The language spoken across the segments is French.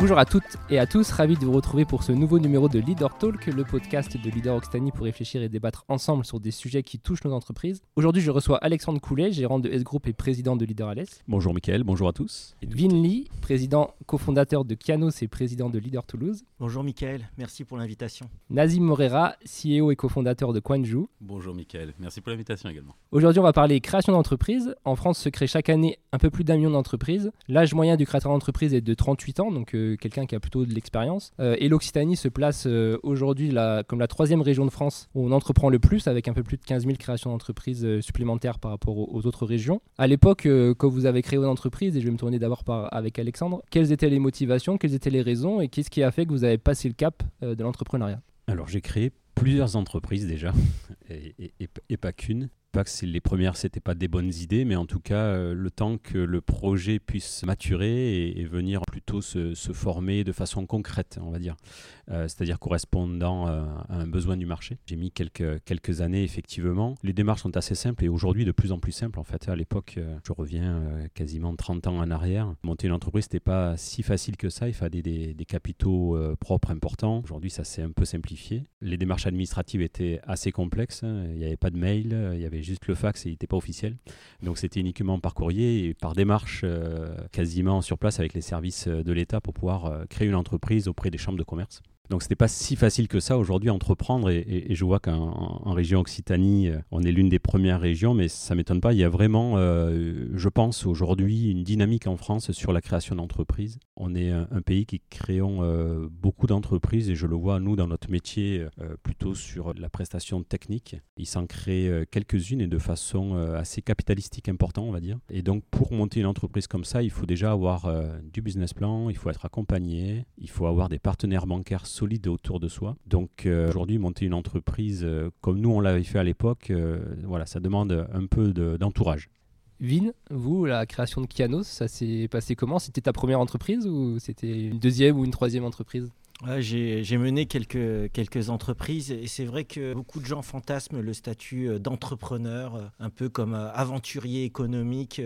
Bonjour à toutes et à tous, ravi de vous retrouver pour ce nouveau numéro de Leader Talk, le podcast de Leader Occitanie pour réfléchir et débattre ensemble sur des sujets qui touchent nos entreprises. Aujourd'hui, je reçois Alexandre Coulet, gérant de S-Group et président de Leader Alès. Bonjour Mickaël, bonjour à tous. Vin Lee, président cofondateur de Kianos et président de Leader Toulouse. Bonjour Mickaël, merci pour l'invitation. Nazim Morera, CEO et cofondateur de Quanju. Bonjour Mickaël, merci pour l'invitation également. Aujourd'hui, on va parler création d'entreprise. En France se crée chaque année un peu plus d'un million d'entreprises. L'âge moyen du créateur d'entreprise est de 38 ans, donc euh, quelqu'un qui a plutôt de l'expérience. Euh, et l'Occitanie se place euh, aujourd'hui comme la troisième région de France où on entreprend le plus, avec un peu plus de 15 000 créations d'entreprises euh, supplémentaires par rapport aux, autres régions. À l'époque, quand vous avez créé votre entreprise, et je vais me tourner d'abord avec Alexandre, quelles étaient les motivations, quelles étaient les raisons et qu'est-ce qui a fait que vous avez passé le cap de l'entrepreneuriat? Alors j'ai créé plusieurs entreprises déjà, et pas qu'une. Pas que les premières, c'était pas des bonnes idées, mais en tout cas, euh, le temps que le projet puisse maturer et, venir plutôt se, former de façon concrète, on va dire, Euh, c'est-à-dire correspondant euh, à un besoin du marché. J'ai mis quelques, quelques années, effectivement. Les démarches sont assez simples et aujourd'hui de plus en plus simples. En fait, à l'époque, je reviens quasiment 30 ans en arrière. Monter une entreprise, c'était pas si facile que ça. Il fallait des, capitaux propres importants. Aujourd'hui, ça s'est un peu simplifié. Les démarches administratives étaient assez complexes. Il n'y avait pas de mail, il y avait juste le fax et il n'était pas officiel. Donc c'était uniquement par courrier et par démarche euh, quasiment sur place avec les services euh, de l'État pour pouvoir euh, créer une entreprise auprès des chambres de commerce. Donc c'était pas si facile que ça aujourd'hui entreprendre et, je vois qu'en en région Occitanie, euh, on est l'une des premières régions, mais ça m'étonne pas. Il y a vraiment, euh, je pense aujourd'hui, une dynamique en France sur la création d'entreprises. On est un, pays qui créons euh, beaucoup d'entreprises et je le vois nous dans notre métier plutôt sur la prestation technique. Il s'en crée quelques-unes et de façon assez capitalistique important, on va dire. Et donc pour monter une entreprise comme ça, il faut déjà avoir du business plan, il faut être accompagné, il faut avoir des partenaires bancaires solides autour de soi. Donc euh, aujourd'hui, monter une entreprise euh, comme nous on l'avait fait à l'époque, euh, voilà, ça demande un peu de- d'entourage. Vin, vous, la création de Kianos, ça s'est passé comment? C'était ta première entreprise ou c'était une deuxième ou une troisième entreprise? J'ai mené quelques, quelques entreprises et c'est vrai que beaucoup de gens fantasment le statut euh, d'entrepreneur, euh, un peu comme euh, aventurier économique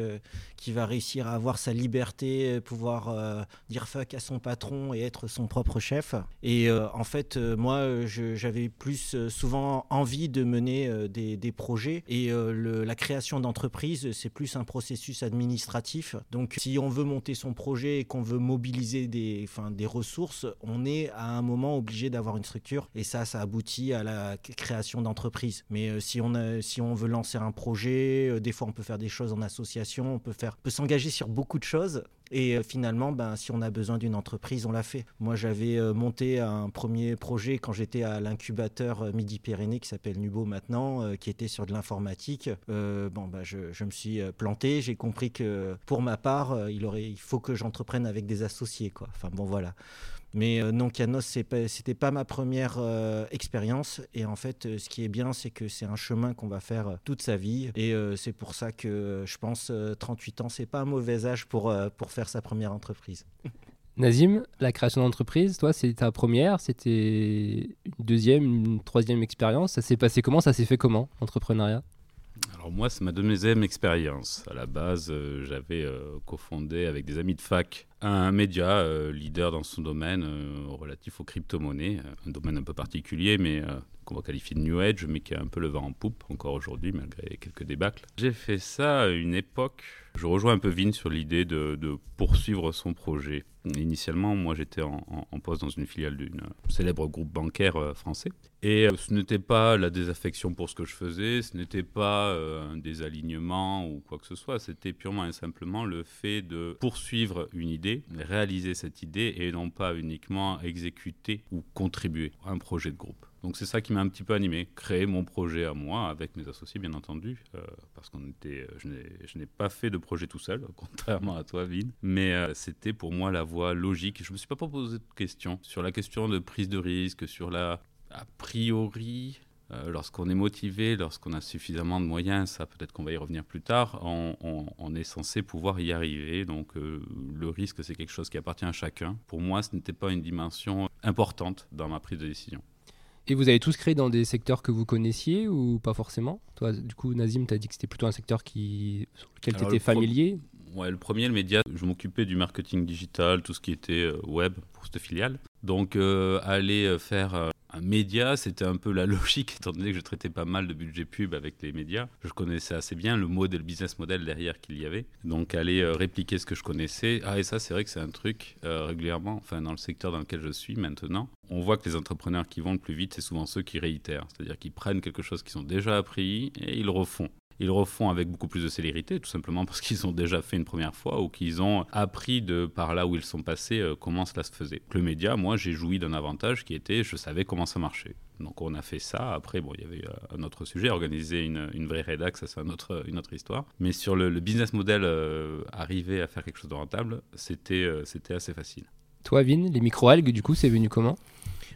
qui va réussir à avoir sa liberté, pouvoir dire fuck à son patron et être son propre chef. Et en fait, moi, j'avais plus souvent envie de mener des, des projets et la création d'entreprise, c'est plus un processus administratif. Donc, si on veut monter son projet et qu'on veut mobiliser des, enfin, des ressources, on est à un moment obligé d'avoir une structure et ça, ça aboutit à la création d'entreprise. Mais euh, si, on a- si on veut lancer un projet, euh, des fois on peut faire des choses en association, on peut, faire, peut s'engager sur beaucoup de choses. Et euh, finalement, ben, si on a besoin d'une entreprise, on l'a fait. Moi, j'avais monté un premier projet quand j'étais à l'incubateur Midi-Pyrénées qui s'appelle Nubo maintenant, qui était sur de l'informatique. Bon, ben, je, je me suis planté. J'ai compris que pour ma part, il, il faut que j'entreprenne avec des associés. Quoi. Enfin, bon, voilà. Mais euh, non, Kianos, c'est pas- c'était pas ma première euh, expérience. Et en fait, euh, ce qui est bien, c'est que c'est un chemin qu'on va faire toute sa vie. Et c'est pour ça que je pense euh, 38 ans, c'est pas un mauvais âge pour, pour faire sa première entreprise. Nazim, la création d'entreprise, toi, c'est ta première, c'était une deuxième, une troisième expérience. Ça s'est passé comment? Ça s'est fait comment, l'entrepreneuriat? Alors moi, c'est ma deuxième expérience. À la base, euh, j'avais euh, cofondé avec des amis de fac un média euh, leader dans son domaine relatif aux crypto-monnaies, un domaine un peu particulier, mais qu'on va qualifier de New Age, mais qui a un peu le vent en poupe encore aujourd'hui, malgré quelques débâcles. J'ai fait ça à une époque, je rejoins un peu Vin sur l'idée de, poursuivre son projet. Initialement, moi j'étais en, poste dans une filiale d'un célèbre groupe bancaire euh, français. Et euh, ce n'était pas la désaffection pour ce que je faisais, ce n'était pas euh, un désalignement ou quoi que ce soit, c'était purement et simplement le fait de poursuivre une idée, réaliser cette idée et non pas uniquement exécuter ou contribuer à un projet de groupe. Donc c'est ça qui m'a un petit peu animé, créer mon projet à moi avec mes associés bien entendu, euh, parce qu'on était, euh, je n'ai- pas fait de projet tout seul, contrairement à toi Vin, mais euh, c'était pour moi la voie logique. Je me suis pas posé de questions sur la question de prise de risque, sur la a priori. lorsqu'on est motivé, lorsqu'on a suffisamment de moyens, ça peut-être qu'on va y revenir plus tard, on, est censé pouvoir y arriver. Donc le risque, c'est quelque chose qui appartient à chacun. Pour moi, ce n'était pas une dimension importante dans ma prise de décision. Et vous avez tous créé dans des secteurs que vous connaissiez ou pas forcément? Toi, du coup, Nazim, tu as dit que c'était plutôt un secteur qui, sur lequel tu étais le pro- familier? Ouais, le premier, le média, je m'occupais du marketing digital, tout ce qui était web pour cette filiale. Donc aller faire un média, c'était un peu la logique, étant donné que je traitais pas mal de budget pub avec les médias. Je connaissais assez bien le modèle, le business model derrière qu'il y avait. Donc, aller euh, répliquer ce que je connaissais. Ah, et ça, c'est vrai que c'est un truc euh, régulièrement, enfin, dans le secteur dans lequel je suis maintenant, on voit que les entrepreneurs qui vont le plus vite, c'est souvent ceux qui réitèrent. C'est-à-dire qu'ils prennent quelque chose qu'ils ont déjà appris et ils le refont. Ils refont avec beaucoup plus de célérité, tout simplement parce qu'ils ont déjà fait une première fois ou qu'ils ont appris de par là où ils sont passés euh, comment cela se faisait. Le média, moi, j'ai joui d'un avantage qui était je savais comment ça marchait. Donc on a fait ça. Après, bon, il y avait euh, un autre sujet, organiser une, vraie rédac, ça c'est une autre histoire. Mais sur le, business model, euh, arriver à faire quelque chose de rentable, c'était c'était assez facile. Toi, Vin, les microalgues, du coup, c'est venu comment?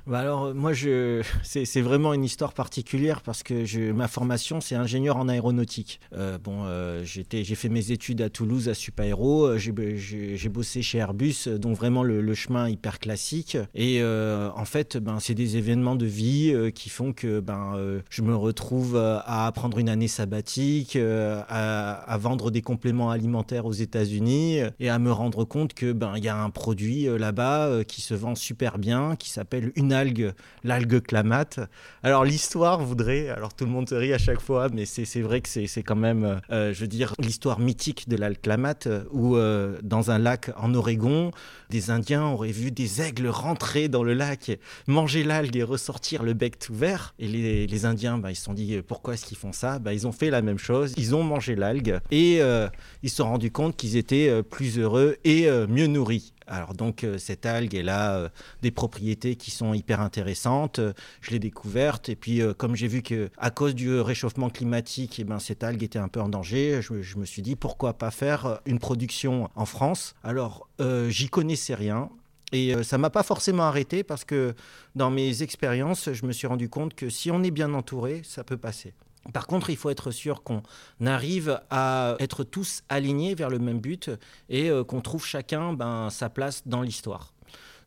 Bah alors euh, moi je c'est vraiment une histoire particulière parce que je, ma formation c'est ingénieur en aéronautique. Euh, bon euh, j'étais j'ai fait mes études à Toulouse à Supaéro, j'ai bossé chez Airbus donc vraiment le, chemin hyper classique et en fait ben c'est des événements de vie qui font que ben je me retrouve à prendre une année sabbatique, à, à, vendre des compléments alimentaires aux États-Unis et à me rendre compte que ben y a un produit là-bas qui se vend super bien qui s'appelle une algue, l'algue clamate. Alors l'histoire voudrait, alors tout le monde se rit à chaque fois, mais c'est vrai que c'est quand même, euh, je veux dire, l'histoire mythique de l'algue clamate, où euh, dans un lac en Oregon, des Indiens auraient vu des aigles rentrer dans le lac, manger l'algue et ressortir le bec tout vert. Et les, Indiens, bah, ils se sont dit, pourquoi est-ce qu'ils font ça? Bah, Ils ont fait la même chose, ils ont mangé l'algue et euh, ils se sont rendus compte qu'ils étaient plus heureux et mieux nourris. Alors donc euh, cette algue, elle a euh, des propriétés qui sont hyper intéressantes. Je l'ai découverte et puis euh, comme j'ai vu que à cause du réchauffement climatique, eh ben, cette algue était un peu en danger, je, me suis dit pourquoi pas faire une production en France. Alors j'y connaissais rien. Et ça m'a pas forcément arrêté parce que dans mes expériences, je me suis rendu compte que si on est bien entouré, ça peut passer. Par contre, il faut être sûr qu'on arrive à être tous alignés vers le même but et euh, qu'on trouve chacun ben, sa place dans l'histoire.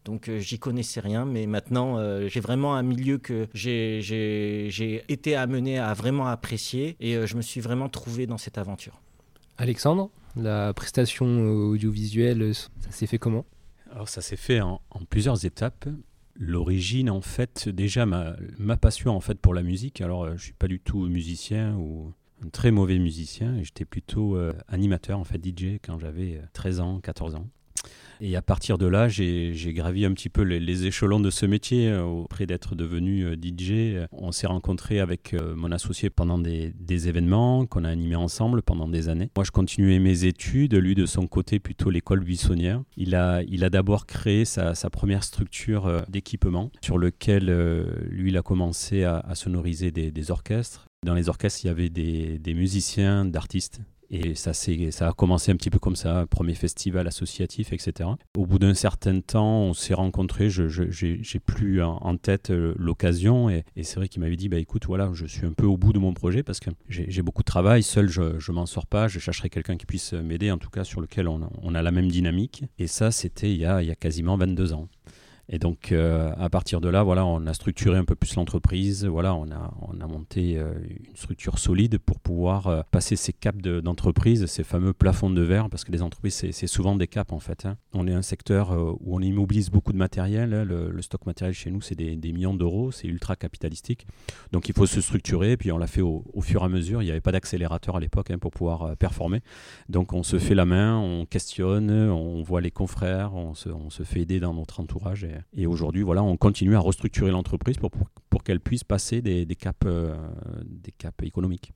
Donc euh, j'y connaissais rien, mais maintenant euh, j'ai vraiment un milieu que j'ai été amené à vraiment apprécier et je me suis vraiment trouvé dans cette aventure. Alexandre, la prestation audiovisuelle, ça s'est fait comment? Alors ça s'est fait en, plusieurs étapes l'origine, en fait, déjà ma, passion en fait pour la musique. Alors, je suis pas du tout musicien ou un très mauvais musicien. J'étais plutôt euh, animateur, en fait, DJ quand j'avais 13 euh, ans, 14 ans. Et à partir de là, j'ai gravi un petit peu les, échelons de ce métier. Euh, auprès d'être devenu euh, DJ, on s'est rencontré avec euh, mon associé pendant des, événements qu'on a animés ensemble pendant des années. Moi, je continuais mes études, lui de son côté plutôt l'école buissonnière. Il a, d'abord créé sa, première structure d'équipement sur lequel lui, il a commencé à, sonoriser des, orchestres. Dans les orchestres, il y avait des musiciens, d'artistes et ça, ça a commencé un petit peu comme ça, premier festival associatif, etc. Au bout d'un certain temps, on s'est rencontrés, je n'ai plus en, tête euh, l'occasion, et, c'est vrai qu'il m'avait dit, bah, écoute, voilà, je suis un peu au bout de mon projet parce que j'ai beaucoup de travail, seul je ne m'en sors pas, je chercherai quelqu'un qui puisse m'aider, en tout cas sur lequel on, on, a la même dynamique. Et ça, c'était il, il y a quasiment 22 ans. Et donc, euh, à partir de là, voilà, on a structuré un peu plus l'entreprise. Voilà, on a, on a monté euh, une structure solide pour pouvoir euh, passer ces caps d'entreprise, ces fameux plafonds de verre, parce que les entreprises, c'est souvent des caps en fait. Hein. On est un secteur où on immobilise beaucoup de matériel. Hein. Le, stock matériel chez nous, c'est des, millions d'euros, c'est ultra capitalistique. Donc, il faut se structurer. Puis, on l'a fait au, fur et à mesure. Il n'y avait pas d'accélérateur à l'époque hein, pour pouvoir performer. Donc, on se fait la main, on questionne, on voit les confrères, on se, fait aider dans notre entourage. Et, et aujourd'hui, voilà, on continue à restructurer l'entreprise pour, pour, qu'elle puisse passer des, des caps, euh, des économiques.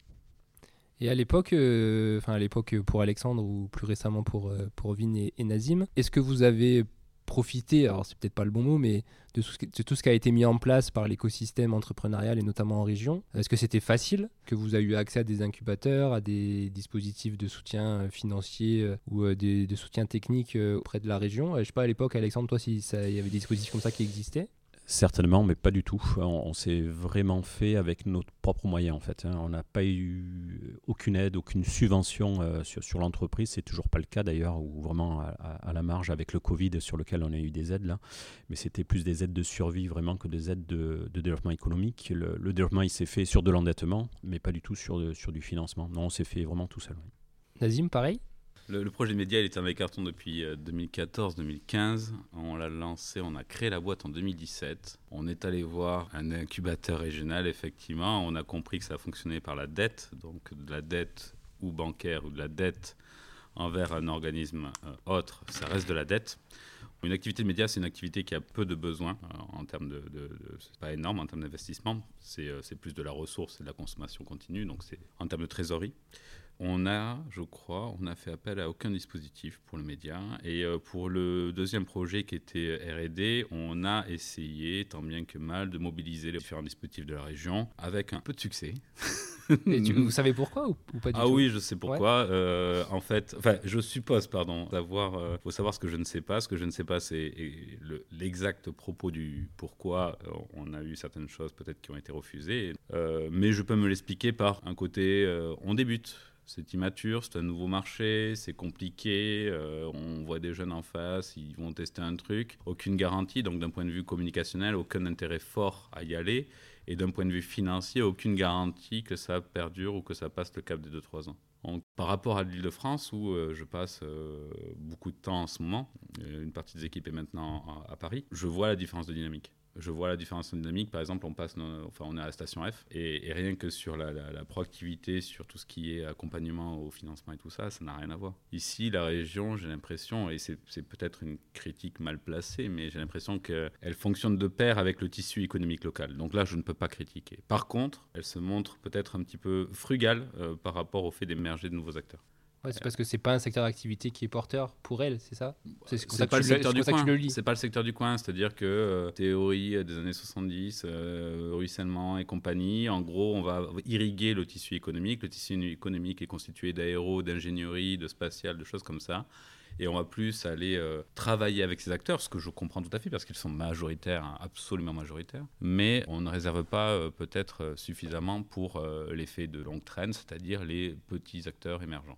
Et à l'époque, euh, à l'époque pour Alexandre ou plus récemment pour, euh, pour Vin et Nazim, est-ce que vous avez profiter, alors c'est peut-être pas le bon mot, mais de tout, ce qui a été mis en place par l'écosystème entrepreneurial et notamment en région. Est-ce que c'était facile que vous avez eu accès à des incubateurs, à des dispositifs de soutien euh, financier euh, ou euh, de soutien technique auprès de la région? Je sais pas à l'époque, Alexandre, toi, s'il y avait des dispositifs comme ça qui existaient? Certainement, mais pas du tout. On, s'est vraiment fait avec nos propres moyens en fait. Hein. On n'a pas eu aucune aide, aucune subvention euh, sur, l'entreprise. C'est toujours pas le cas d'ailleurs, ou vraiment à, la marge avec le Covid sur lequel on a eu des aides là. Mais c'était plus des aides de survie vraiment que des aides de, développement économique. Le, développement il s'est fait sur de l'endettement, mais pas du tout sur, sur du financement. Non, on s'est fait vraiment tout seul. Nazim, pareil? Le, projet média, il était dans les cartons depuis 2014-2015. On l'a lancé, on a créé la boîte en 2017. On est allé voir un incubateur régional, effectivement. On a compris que ça fonctionnait par la dette, donc de la dette ou bancaire ou de la dette envers un organisme autre, ça reste de la dette. Une activité de média, c'est une activité qui a peu de besoins euh, en termes de, c'est pas énorme en termes d'investissement, euh, c'est plus de la ressource et de la consommation continue, donc c'est en termes de trésorerie. On a, je crois, on a fait appel à aucun dispositif pour le média. Et euh, pour le deuxième projet qui était R&D, on a essayé, tant bien que mal, de mobiliser les différents dispositifs de la région avec un peu de succès. Et vous savez pourquoi ou, pas du ah tout? Ah oui, je sais pourquoi. Euh, en fait, enfin, je suppose, pardon, savoir, euh, faut savoir ce que je ne sais pas. Ce que je ne sais pas, c'est l'exact propos du pourquoi euh, on a eu certaines choses peut-être qui ont été refusées. mais je peux me l'expliquer par un côté, on débute. C'est immature, c'est un nouveau marché, c'est compliqué, on voit des jeunes en face, ils vont tester un truc, aucune garantie, donc d'un point de vue communicationnel, aucun intérêt fort à y aller. Et d'un point de vue financier, aucune garantie que ça perdure ou que ça passe le cap des 2-3 ans. Donc, par rapport à l'île de France, où euh, je passe euh, beaucoup de temps en ce moment, euh, une partie des équipes est maintenant à Paris, je vois la différence de dynamique je vois la différence en dynamique. Par exemple, on passe, enfin, on est à la station F, et, rien que sur la, proactivité, sur tout ce qui est accompagnement au financement et tout ça, ça n'a rien à voir. Ici, la région, j'ai l'impression, et c'est peut-être une critique mal placée, mais j'ai l'impression qu'elle fonctionne de pair avec le tissu économique local. Donc là, je ne peux pas critiquer. Par contre, elle se montre peut-être un petit peu frugale euh, par rapport au fait d'émerger de nouveaux acteurs c'est parce que c'est pas un secteur d'activité qui est porteur pour elle, c'est ça C'est pas le secteur du coin. C'est pas le secteur du coin, c'est-à-dire que euh, théorie des années 70, euh, ruissellement et compagnie, en gros, on va irriguer le tissu économique. Le tissu économique est constitué d'aéro, d'ingénierie, de spatial, de choses comme ça. Et on va plus aller euh, travailler avec ces acteurs, ce que je comprends tout à fait parce qu'ils sont majoritaires, hein, absolument majoritaires. Mais on ne réserve pas peut-être suffisamment pour l'effet de longue traîne, c'est-à-dire les petits acteurs émergents.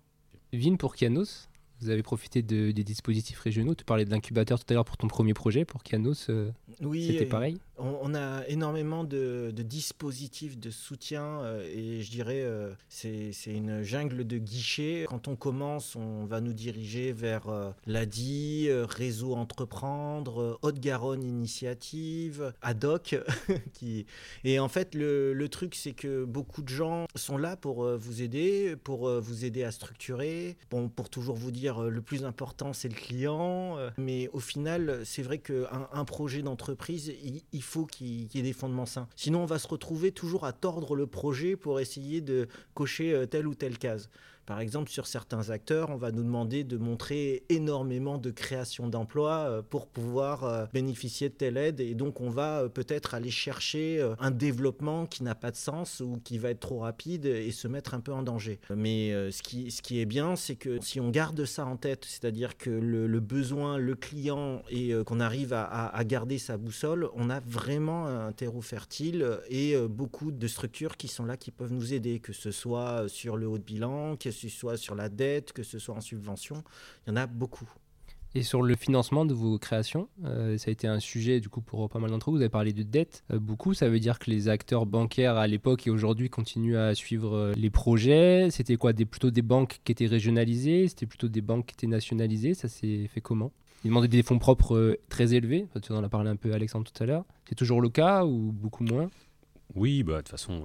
Vin pour Kianos, vous avez profité de, des dispositifs régionaux. Tu parlais de l'incubateur tout à l'heure pour ton premier projet. Pour Kianos, euh, oui, c'était pareil on, a énormément de, dispositifs de soutien euh, et je dirais euh, c'est une jungle de guichets. Quand on commence, on va nous diriger vers euh, l'ADI, Réseau Entreprendre, Haute-Garonne Initiative, ADOC. qui... Et en fait, le, truc, c'est que beaucoup de gens sont là pour vous aider, pour vous aider à structurer, bon, pour toujours vous dire le plus important, c'est le client. mais au final, c'est vrai qu'un un projet d'entreprise, il, il faut qu'il y ait des fondements sains. Sinon, on va se retrouver toujours à tordre le projet pour essayer de cocher euh, telle ou telle case. Par exemple, sur certains acteurs, on va nous demander de montrer énormément de création d'emplois euh, pour pouvoir euh, bénéficier de telle aide. Et donc, on va euh, peut-être aller chercher un développement qui n'a pas de sens ou qui va être trop rapide et se mettre un peu en danger. Mais ce qui, est bien, c'est que si on garde ça en tête, c'est-à-dire que le, besoin, le client et qu'on arrive à, à, garder sa boussole, on a vraiment un terreau fertile et beaucoup de structures qui sont là qui peuvent nous aider, que ce soit sur le haut de bilan, que ce soit sur la dette, que ce soit en subvention. Il y en a beaucoup. Et sur le financement de vos créations, euh, ça a été un sujet du coup pour pas mal d'entre vous. Vous avez parlé de dette euh, beaucoup. Ça veut dire que les acteurs bancaires à l'époque et aujourd'hui continuent à suivre euh, les projets. C'était quoi? Des, Plutôt des banques qui étaient régionalisées? C'était plutôt des banques qui étaient nationalisées? Ça s'est fait comment? Ils demandaient des fonds propres très élevés. Tu en as parlé un peu Alexandre tout à l'heure. C'est toujours le cas ou beaucoup moins? Oui, bah, de toute façon,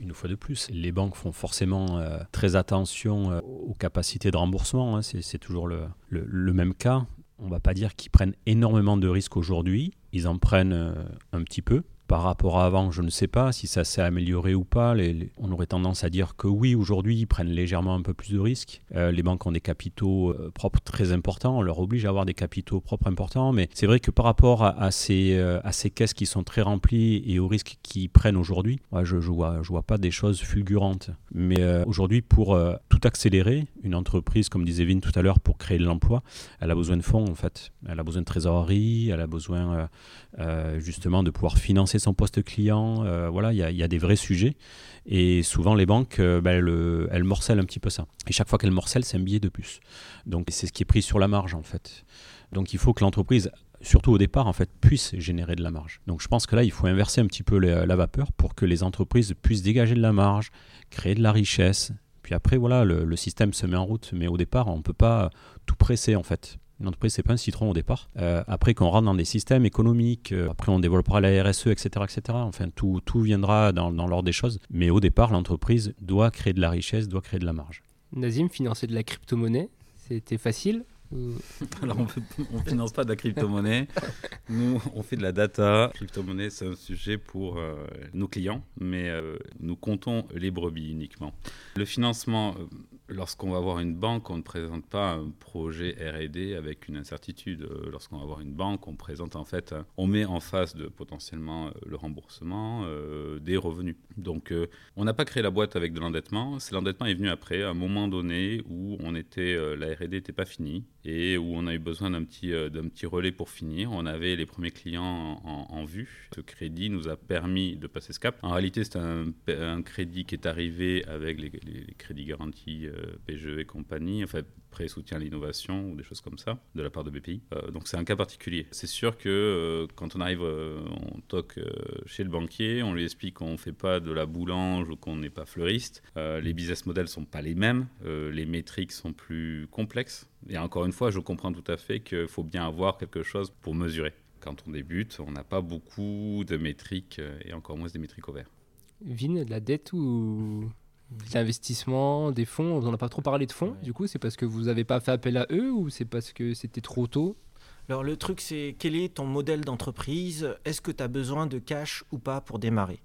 une fois de plus, les banques font forcément euh, très attention euh, aux capacités de remboursement. Hein. c'est toujours le, même cas. On ne va pas dire qu'ils prennent énormément de risques aujourd'hui. Ils en prennent euh, un petit peu par rapport à avant, je ne sais pas si ça s'est amélioré ou pas. on aurait tendance à dire que oui, aujourd'hui, ils prennent légèrement un peu plus de risques. Euh, les banques ont des capitaux euh, propres très importants. On leur oblige à avoir des capitaux propres importants. Mais c'est vrai que par rapport à, ces, euh, ces caisses qui sont très remplies et aux risques qu'ils prennent aujourd'hui, je ne vois, vois pas des choses fulgurantes. Mais aujourd'hui, pour tout accélérer, une entreprise, comme disait Vin tout à l'heure, pour créer de l'emploi, elle a besoin de fonds, en fait. Elle a besoin de trésorerie, elle a besoin justement de pouvoir financer son poste client. Euh, voilà, il y, a des vrais sujets. Et souvent, les banques, euh, bah, elles, morcellent un petit peu ça. Et chaque fois qu'elles morcellent, c'est un billet de plus. Donc, c'est ce qui est pris sur la marge, en fait. Donc, il faut que l'entreprise surtout au départ, en fait, puisse générer de la marge. Donc je pense que là, il faut inverser un petit peu la vapeur pour que les entreprises puissent dégager de la marge, créer de la richesse, Puis après, voilà, le, système se met en route, mais au départ, on ne peut pas tout presser en fait. Une entreprise, c'est pas un citron au départ. Euh, après, quand on rentre dans des systèmes économiques, euh, après on développera la RSE, etc., etc. Enfin, tout, tout viendra dans, dans l'ordre des choses. Mais au départ, l'entreprise doit créer de la richesse, doit créer de la marge. Nazim, financer de la crypto-monnaie, c'était facile Alors, on ne finance pas de la crypto-monnaie. Nous, on fait de la data. La crypto-monnaie, c'est un sujet pour euh, nos clients, mais euh, nous comptons les brebis uniquement. Le financement, euh, lorsqu'on va voir une banque, on ne présente pas un projet R&D avec une incertitude. Lorsqu'on va voir une banque, on présente en fait, on met en face de potentiellement le remboursement des revenus. Donc, on n'a pas créé la boîte avec de l'endettement. L'endettement est venu après, à un moment donné où on était, la R&D n'était pas finie et où on a eu besoin d'un petit, euh, d'un petit relais pour finir. On avait les premiers clients en, vue. Ce crédit nous a permis de passer ce cap. En réalité, c'est un, crédit qui est arrivé avec les, crédits garantis euh, PGE et compagnie, enfin prêt soutien à l'innovation ou des choses comme ça de la part de BPI. Euh, donc c'est un cas particulier. C'est sûr que quand on arrive, on toque chez le banquier, on lui explique qu'on ne fait pas de la boulange ou qu'on n'est pas fleuriste. les business models sont pas les mêmes, les métriques sont plus complexes. Et encore une fois, je comprends tout à fait qu'il faut bien avoir quelque chose pour mesurer. Quand on débute, on n'a pas beaucoup de métriques euh, et encore moins des métriques au vert. Vin, de la dette ou l'investissement, des fonds On n'a pas trop parlé de fonds, du coup, c'est parce que vous n'avez pas fait appel à eux ou c'est parce que c'était trop tôt? Alors le truc c'est quel est ton modèle d'entreprise? Est-ce que tu as besoin de cash ou pas pour démarrer?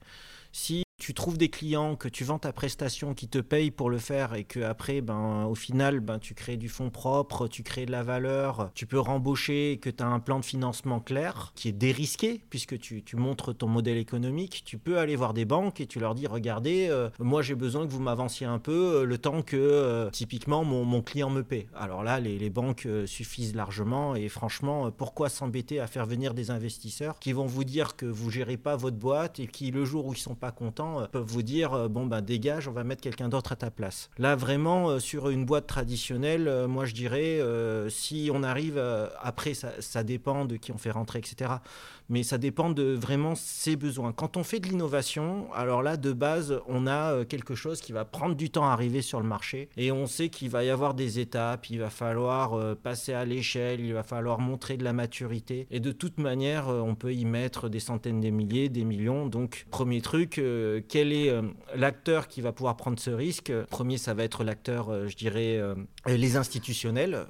Si tu trouves des clients, que tu vends ta prestation, qui te payent pour le faire et que après, ben, au final, ben, tu crées du fonds propre, tu crées de la valeur, tu peux rembaucher, que tu as un plan de financement clair qui est dérisqué puisque tu, montres ton modèle économique, tu peux aller voir des banques et tu leur dis, regardez, euh, moi j'ai besoin que vous m'avanciez un peu euh, le temps que euh, typiquement mon, client me paie. Alors là, les, les banques suffisent largement et franchement, pourquoi s'embêter à faire venir des investisseurs qui vont vous dire que vous gérez pas votre boîte et qui le jour où ils sont pas contents, euh, peuvent vous dire euh, bon ben dégage, on va mettre quelqu'un d'autre à ta place. Là vraiment euh, sur une boîte traditionnelle, moi je dirais si on arrive après ça, ça, dépend de qui on fait rentrer etc. Mais ça dépend de vraiment ses besoins. Quand on fait de l'innovation, alors là de base on a quelque chose qui va prendre du temps à arriver sur le marché et on sait qu'il va y avoir des étapes, il va falloir passer à l'échelle, il va falloir montrer de la maturité et de toute manière on peut y mettre des centaines de milliers, des millions. Donc premier truc quel est euh, l'acteur qui va pouvoir prendre ce risque Premier, ça va être l'acteur, euh, je dirais, euh, les institutionnels.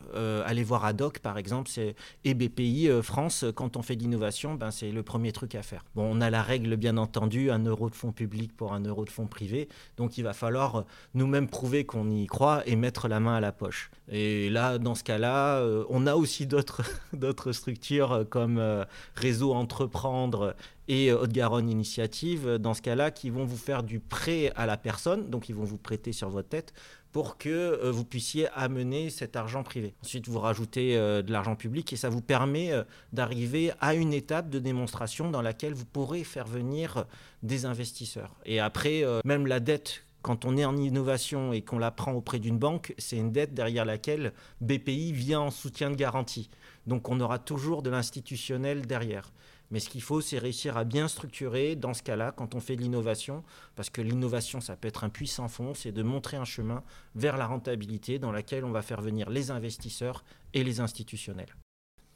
allez voir Adoc, par exemple, c'est et BPI France. Quand on fait de l'innovation, ben, c'est le premier truc à faire. Bon, on a la règle, bien entendu, un euro de fonds public pour un euro de fonds privé. Donc, il va falloir nous-mêmes prouver qu'on y croit et mettre la main à la poche. Et là, dans ce cas-là, on a aussi d'autres structures comme Réseau Entreprendre et euh, Haute-Garonne Initiative, euh, dans ce cas-là, qui vont vous faire du prêt à la personne, donc ils vont vous prêter sur votre tête pour que euh, vous puissiez amener cet argent privé. Ensuite, vous rajoutez de l'argent public et ça vous permet d'arriver à une étape de démonstration dans laquelle vous pourrez faire venir des investisseurs. Et après, même la dette quand on est en innovation et qu'on la prend auprès d'une banque, c'est une dette derrière laquelle BPI vient en soutien de garantie. Donc on aura toujours de l'institutionnel derrière. Mais ce qu'il faut, c'est réussir à bien structurer dans ce cas-là, quand on fait de l'innovation, parce que l'innovation, ça peut être un puissant fond, c'est de montrer un chemin vers la rentabilité dans laquelle on va faire venir les investisseurs et les institutionnels.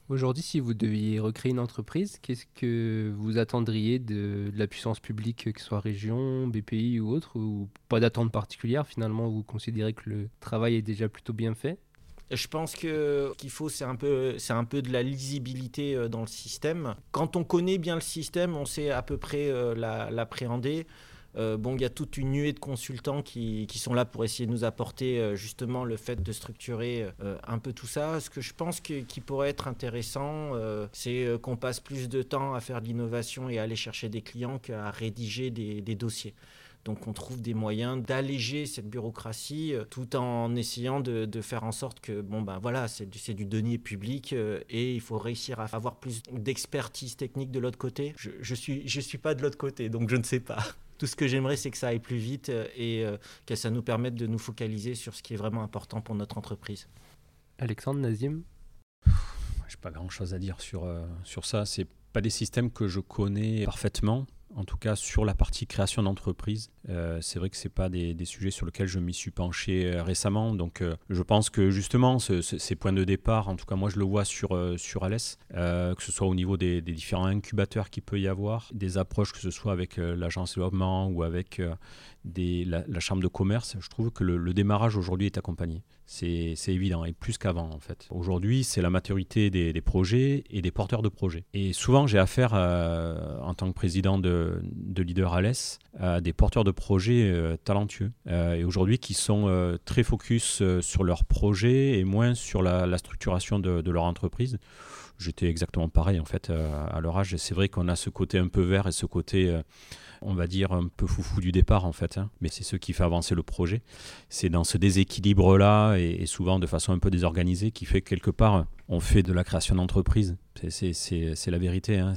Aujourd'hui, si vous deviez recréer une entreprise, qu'est-ce que vous attendriez de, de, la puissance publique, que ce soit région, BPI ou autre, ou pas d'attente particulière Finalement, vous considérez que le travail est déjà plutôt bien fait? Je pense que qu'il faut c'est un peu c'est un peu de la lisibilité euh, dans le système. Quand on connaît bien le système, on sait à peu près euh, l'appréhender. Euh, bon, il y a toute une nuée de consultants qui, qui, sont là pour essayer de nous apporter justement le fait de structurer un peu tout ça. Ce que je pense qui pourrait être intéressant, c'est qu'on passe plus de temps à faire de l'innovation et à aller chercher des clients qu'à rédiger des dossiers. Donc on trouve des moyens d'alléger cette bureaucratie euh, tout en essayant de, faire en sorte que, bon ben voilà, c'est du, du denier public euh, et il faut réussir à avoir plus d'expertise technique de l'autre côté. Je ne suis, je suis pas de l'autre côté, donc je ne sais pas. Tout ce que j'aimerais, c'est que ça aille plus vite euh, et que ça nous permette de nous focaliser sur ce qui est vraiment important pour notre entreprise. Alexandre Nazim? Je n'ai pas grand-chose à dire sur, sur ça. C'est pas des systèmes que je connais parfaitement. En tout cas sur la partie création d'entreprise. Euh, c'est vrai que ce pas des, sujets sur lesquels je m'y suis penché euh, récemment. Donc euh, je pense que justement ces points de départ, en tout cas moi je le vois sur, sur Alès, que ce soit au niveau des, différents incubateurs qu'il peut y avoir, des approches que ce soit avec l'agence de développement ou avec la, chambre de commerce, je trouve que le, démarrage aujourd'hui est accompagné. C'est évident, et plus qu'avant en fait. Aujourd'hui, c'est la maturité des, projets et des porteurs de projets. Et souvent, j'ai affaire, en tant que président de, de Leader Alès, à des porteurs de projets euh, talentueux. Euh, et aujourd'hui, qui sont très focus sur leurs projets et moins sur la, structuration de, leur entreprise. J'étais exactement pareil en fait à leur âge. C'est vrai qu'on a ce côté un peu vert et ce côté on va dire, un peu foufou du départ en fait. Hein. Mais c'est ce qui fait avancer le projet. C'est dans ce déséquilibre-là, et, souvent de façon un peu désorganisée, qui fait que quelque part, on fait de la création d'entreprise. C'est la vérité. Hein.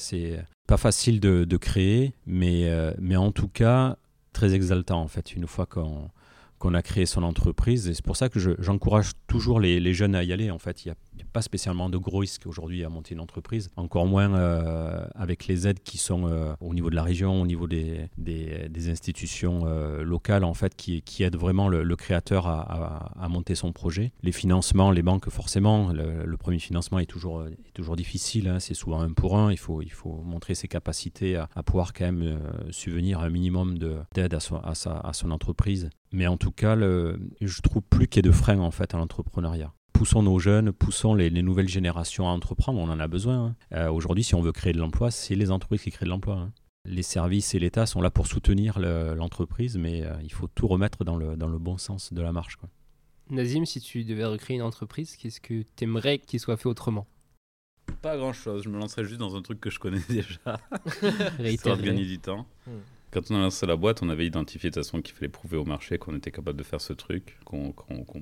Pas facile de, créer, mais, euh, mais en tout cas, très exaltant en fait, une fois qu'on a créé son entreprise. Et c'est pour ça que j'encourage toujours les, les, jeunes à y aller. En fait, il n'y a, pas spécialement de gros risques aujourd'hui à monter une entreprise, encore moins euh, avec les aides qui sont euh, au niveau de la région, au niveau des, des, institutions euh, locales, en fait, qui, qui aident vraiment le, créateur à, à, monter son projet. Les financements, les banques, forcément, le, premier financement est toujours, toujours difficile. Hein. c'est souvent un pour un. Il faut, il faut montrer ses capacités à, pouvoir quand même subvenir à un minimum d'aide à, à, à son entreprise. Mais en tout cas, je trouve plus qu'il y ait de freins en fait à l'entrepreneuriat poussons nos jeunes, poussons les, nouvelles générations à entreprendre, on en a besoin. Hein. Euh, aujourd'hui, si on veut créer de l'emploi, c'est les entreprises qui créent de l'emploi. Hein. Les services et l'État sont là pour soutenir l'entreprise, mais euh, il faut tout remettre dans le, dans le bon sens de la marche. Quoi. Nazim, si tu devais recréer une entreprise, qu'est-ce que tu aimerais qu'il soit fait autrement? Pas grand-chose, je me lancerais juste dans un truc que je connais déjà, histoire de gagner du temps. Hmm. Quand on a lancé la boîte, on avait identifié de toute façon qu'il fallait prouver au marché qu'on était capable de faire ce truc qu'on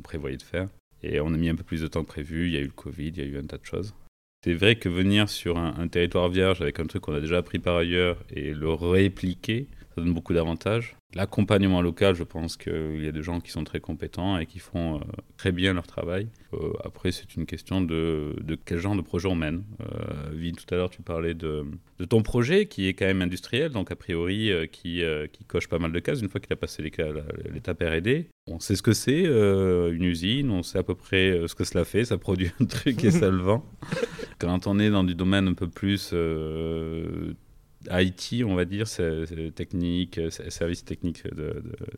prévoyait de faire. Et on a mis un peu plus de temps que prévu. Il y a eu le Covid, il y a eu un tas de choses. C'est vrai que venir sur un, territoire vierge avec un truc qu'on a déjà appris par ailleurs et le répliquer, ça donne beaucoup d'avantages. L'accompagnement local, je pense qu'il y a des gens qui sont très compétents et qui font euh, très bien leur travail. Euh, après, c'est une question de, de, quel genre de projet on mène. Euh, Vin, tout à l'heure, tu parlais de, de, ton projet qui est quand même industriel, donc a priori qui, qui coche pas mal de cases une fois qu'il a passé l'étape R&D. On sait ce que c'est une usine, on sait à peu près ce que cela fait, ça produit un truc et ça le vend. Quand on est dans du domaine un peu plus IT, on va dire, technique, service technique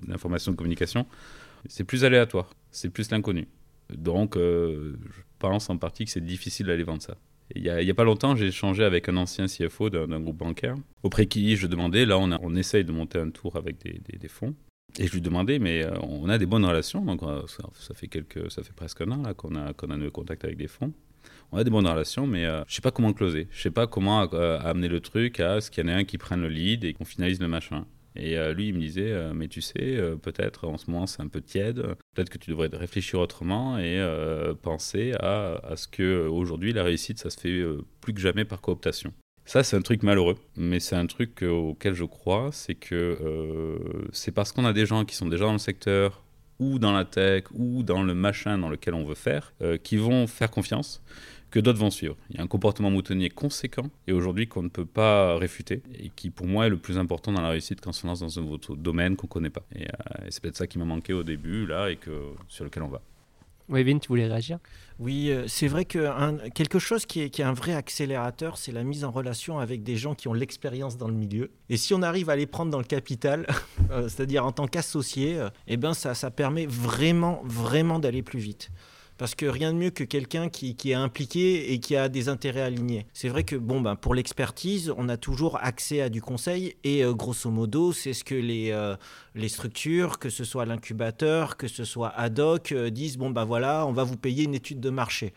d'information de, de, communication, c'est plus aléatoire, c'est plus l'inconnu. Donc, euh, je pense en partie que c'est difficile d'aller vendre ça. Il n'y a, pas longtemps, j'ai échangé avec un ancien CFO d'un groupe bancaire, auprès qui je demandais, là on, on essaye de monter un tour avec des, fonds, et je lui demandais, mais euh, on a des bonnes relations, donc euh, ça, fait, quelques, ça fait presque un an qu'on a, qu'on a nos contacts avec des fonds on a des bonnes relations, mais euh, je sais pas comment closer. Je sais pas comment euh, amener le truc à ce qu'il y en ait un qui prenne le lead et qu'on finalise le machin. Et lui, il me disait, mais tu sais, peut-être en ce moment c'est un peu tiède, peut-être que tu devrais réfléchir autrement et penser à, à, ce que aujourd'hui la réussite, ça se fait plus que jamais par cooptation. Ça, c'est un truc malheureux, mais c'est un truc auquel je crois, c'est que c'est parce qu'on a des gens qui sont déjà dans le secteur, ou dans la tech, ou dans le machin dans lequel on veut faire, qui vont faire confiance que d'autres vont suivre. Il y a un comportement moutonnier conséquent et aujourd'hui qu'on ne peut pas réfuter et qui pour moi est le plus important dans la réussite quand on se lance dans un autre domaine qu'on ne connaît pas. Et, euh, c'est peut-être ça qui m'a manqué au début là et que, sur lequel on va. Wavin, tu voulais réagir? Oui, euh, c'est vrai que quelque chose qui est, un vrai accélérateur, c'est la mise en relation avec des gens qui ont l'expérience dans le milieu. Et si on arrive à les prendre dans le capital, euh, c'est-à-dire en tant qu'associé, eh ben ça, ça permet vraiment, vraiment d'aller plus vite. Parce que rien de mieux que quelqu'un qui, est impliqué et qui a des intérêts alignés. C'est vrai que bon, ben, pour l'expertise, on a toujours accès à du conseil et euh, grosso modo, c'est ce que les, euh, les structures, que ce soit l'incubateur, que ce soit ad hoc, euh, disent bon, ben voilà, on va vous payer une étude de marché.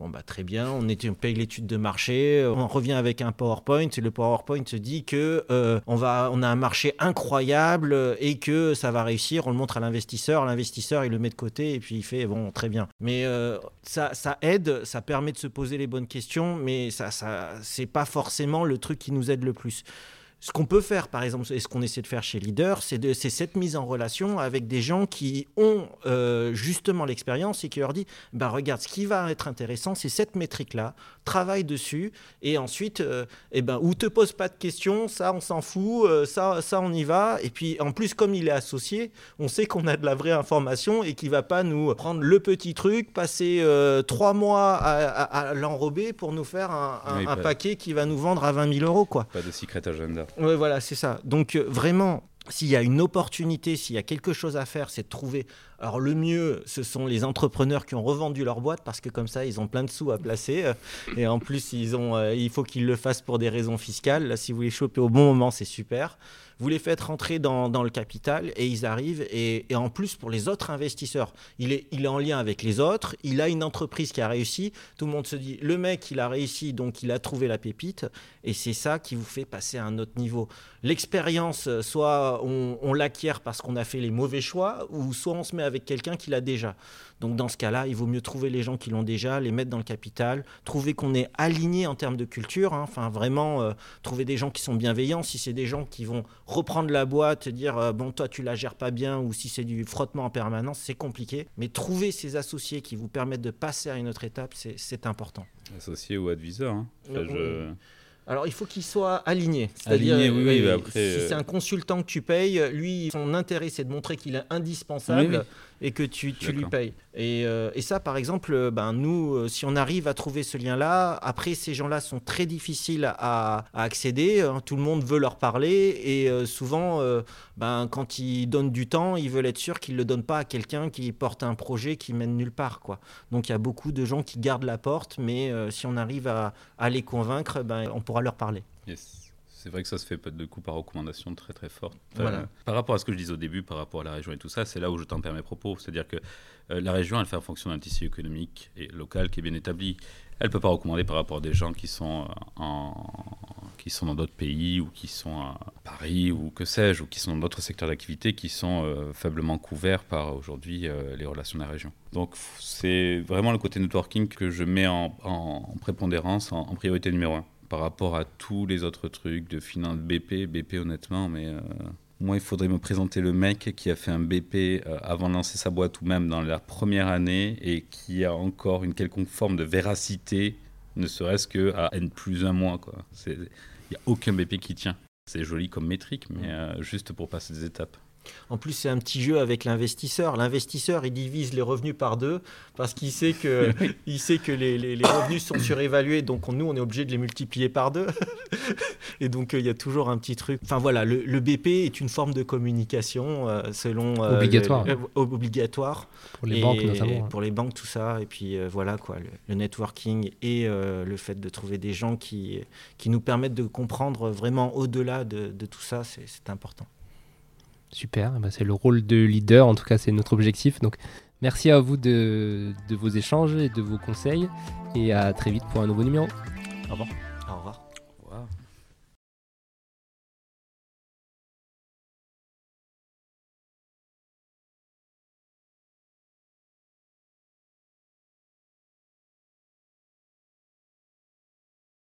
Bon, bah, très bien, on, on paye l'étude de marché, on revient avec un PowerPoint et le PowerPoint se dit que euh, on, va, on a un marché incroyable et que ça va réussir. On le montre à l'investisseur, l'investisseur il le met de côté et puis il fait bon, très bien. Mais euh, ça, ça aide, ça permet de se poser les bonnes questions, mais ça, ça c'est pas forcément le truc qui nous aide le plus ce qu'on peut faire, par exemple, et ce qu'on essaie de faire chez Leader, c'est cette mise en relation avec des gens qui ont euh, justement l'expérience et qui leur dit bah, regarde, ce qui va être intéressant, c'est cette métrique-là, travaille dessus, et ensuite, euh, eh ben, ou te pose pas de questions, ça, on s'en fout, euh, ça, ça, on y va. Et puis, en plus, comme il est associé, on sait qu'on a de la vraie information et qu'il va pas nous prendre le petit truc, passer trois mois à, l'enrober pour nous faire un, un paquet qui va nous vendre à 20 000 euros. Quoi. Pas de secret agenda. Oui, voilà, c'est ça. Donc euh, vraiment, s'il y a une opportunité, s'il y a quelque chose à faire, c'est de trouver. Alors le mieux, ce sont les entrepreneurs qui ont revendu leur boîte parce que comme ça, ils ont plein de sous à placer. Euh, et en plus, ils ont, euh, il faut qu'ils le fassent pour des raisons fiscales. Là, si vous les chopez au bon moment, c'est super vous les faites rentrer dans, le capital et ils arrivent. Et, en plus, pour les autres investisseurs, il est, en lien avec les autres. Il a une entreprise qui a réussi. Tout le monde se dit, le mec, il a réussi, donc il a trouvé la pépite. Et c'est ça qui vous fait passer à un autre niveau. L'expérience, soit on, on l'acquiert parce qu'on a fait les mauvais choix, ou soit on se met avec quelqu'un qui l'a déjà. Donc dans ce cas-là, il vaut mieux trouver les gens qui l'ont déjà, les mettre dans le capital, trouver qu'on est aligné en termes de culture, hein. enfin vraiment euh, trouver des gens qui sont bienveillants. Si c'est des gens qui vont reprendre la boîte, dire euh, bon toi tu la gères pas bien, ou si c'est du frottement en permanence, c'est compliqué. Mais trouver ces associés qui vous permettent de passer à une autre étape, c'est important. Associés ou adviseurs. Hein. Alors, il faut qu'il soit aligné. C'est-à-dire, oui, si c'est un consultant que tu payes, lui, son intérêt, c'est de montrer qu'il est indispensable et que tu, tu lui payes. Et, euh, et, ça, par exemple, euh, ben, nous, euh, si on arrive à trouver ce lien-là, après, ces gens-là sont très difficiles à, à accéder. Hein. tout le monde veut leur parler et souvent, ben, quand ils donnent du temps, ils veulent être sûrs qu'ils ne le donnent pas à quelqu'un qui porte un projet qui mène nulle part. Quoi. Donc, il y a beaucoup de gens qui gardent la porte, mais si on arrive à, à les convaincre, ben, on pourra leur parler. Yes. C'est vrai que ça se fait de coup par recommandation très très forte. Par rapport à ce que je disais au début, par rapport à la région et tout ça, c'est là où je tempère mes propos. C'est-à-dire que euh, la région, elle fait en fonction d'un tissu économique et local qui est bien établi. Elle ne peut pas recommander par rapport à des gens qui sont, euh, en, qui sont dans d'autres pays ou qui sont à Paris ou que sais-je, ou qui sont dans d'autres secteurs d'activité qui sont euh, faiblement couverts par aujourd'hui les relations de la région. Donc c'est vraiment le côté networking que je mets en, prépondérance, en priorité numéro un par rapport à tous les autres trucs de finance BP, BP honnêtement, mais euh, moi il faudrait me présenter le mec qui a fait un BP euh, avant de lancer sa boîte ou même dans la première année et qui a encore une quelconque forme de véracité, ne serait-ce que à N plus un mois. Il n'y a aucun BP qui tient. C'est joli comme métrique, mais euh, juste pour passer des étapes. En plus, c'est un petit jeu avec l'investisseur. L'investisseur, il divise les revenus par deux parce qu'il sait que, il sait que les, revenus sont surévalués. Donc, nous, on est obligé de les multiplier par deux. Et donc, euh, il y a toujours un petit truc. Enfin, voilà, le, BP est une forme de communication euh, selon. Euh, obligatoire. obligatoire. Pour les banques, notamment. Hein. Pour les banques, tout ça. Et puis, voilà, quoi. Le, networking et le fait de trouver des gens qui, qui nous permettent de comprendre vraiment au-delà de, de tout ça, c'est important. Super, eh ben, c'est le rôle de leader, en tout cas c'est notre objectif. Donc merci à vous de, de, vos échanges et de vos conseils et à très vite pour un nouveau numéro. Au revoir. Au revoir.